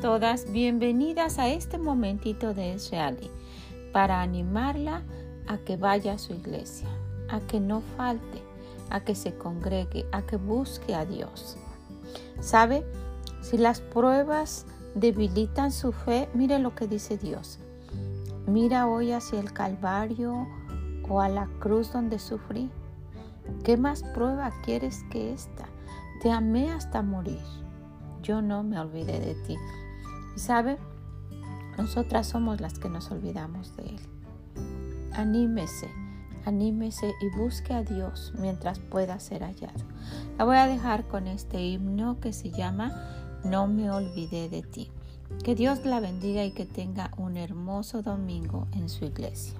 todas bienvenidas a este momentito de Israeli para animarla a que vaya a su iglesia, a que no falte, a que se congregue, a que busque a Dios. ¿Sabe? Si las pruebas debilitan su fe, mire lo que dice Dios. Mira hoy hacia el Calvario o a la cruz donde sufrí. ¿Qué más prueba quieres que esta? Te amé hasta morir. Yo no me olvidé de ti. Y sabe, nosotras somos las que nos olvidamos de Él. Anímese, anímese y busque a Dios mientras pueda ser hallado. La voy a dejar con este himno que se llama No me olvidé de ti. Que Dios la bendiga y que tenga un hermoso domingo en su iglesia.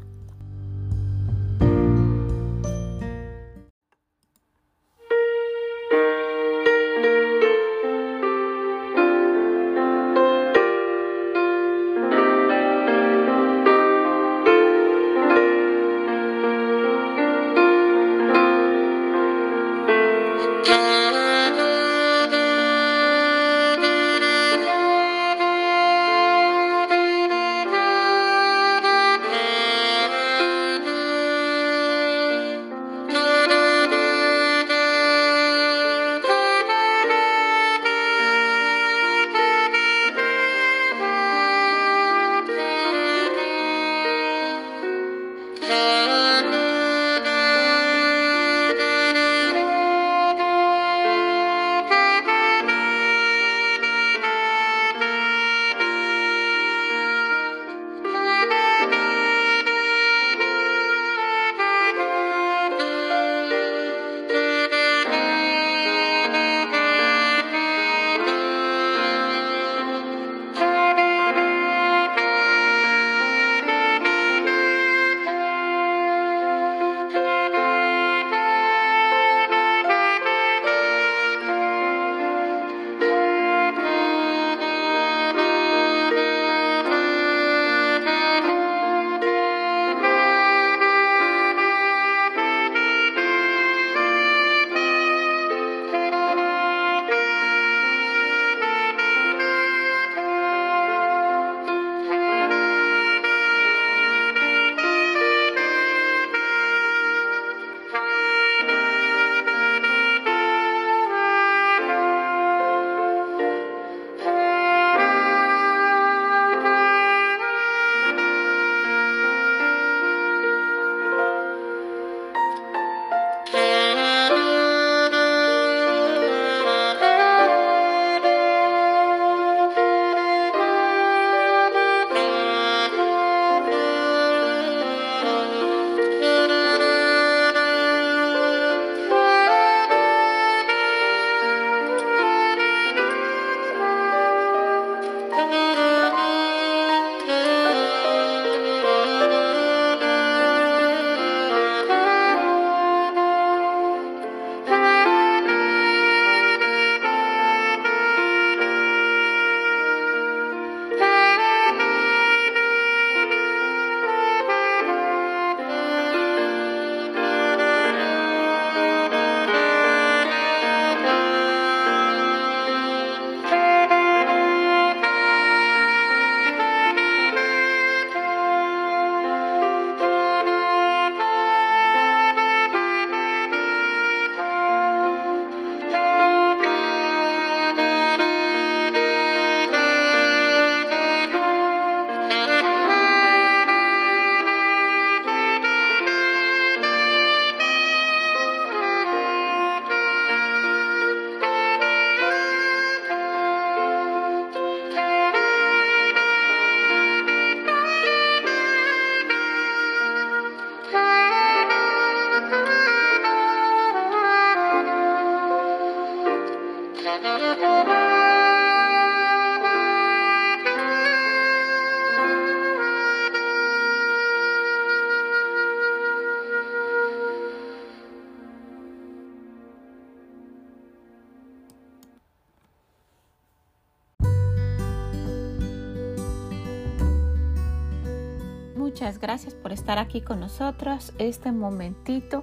Muchas gracias por estar aquí con nosotros este momentito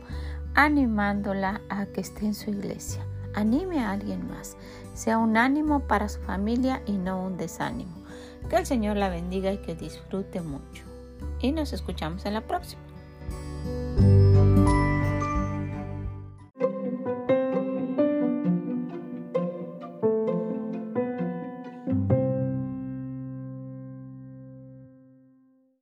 animándola a que esté en su iglesia Anime a alguien más. Sea un ánimo para su familia y no un desánimo. Que el Señor la bendiga y que disfrute mucho. Y nos escuchamos en la próxima.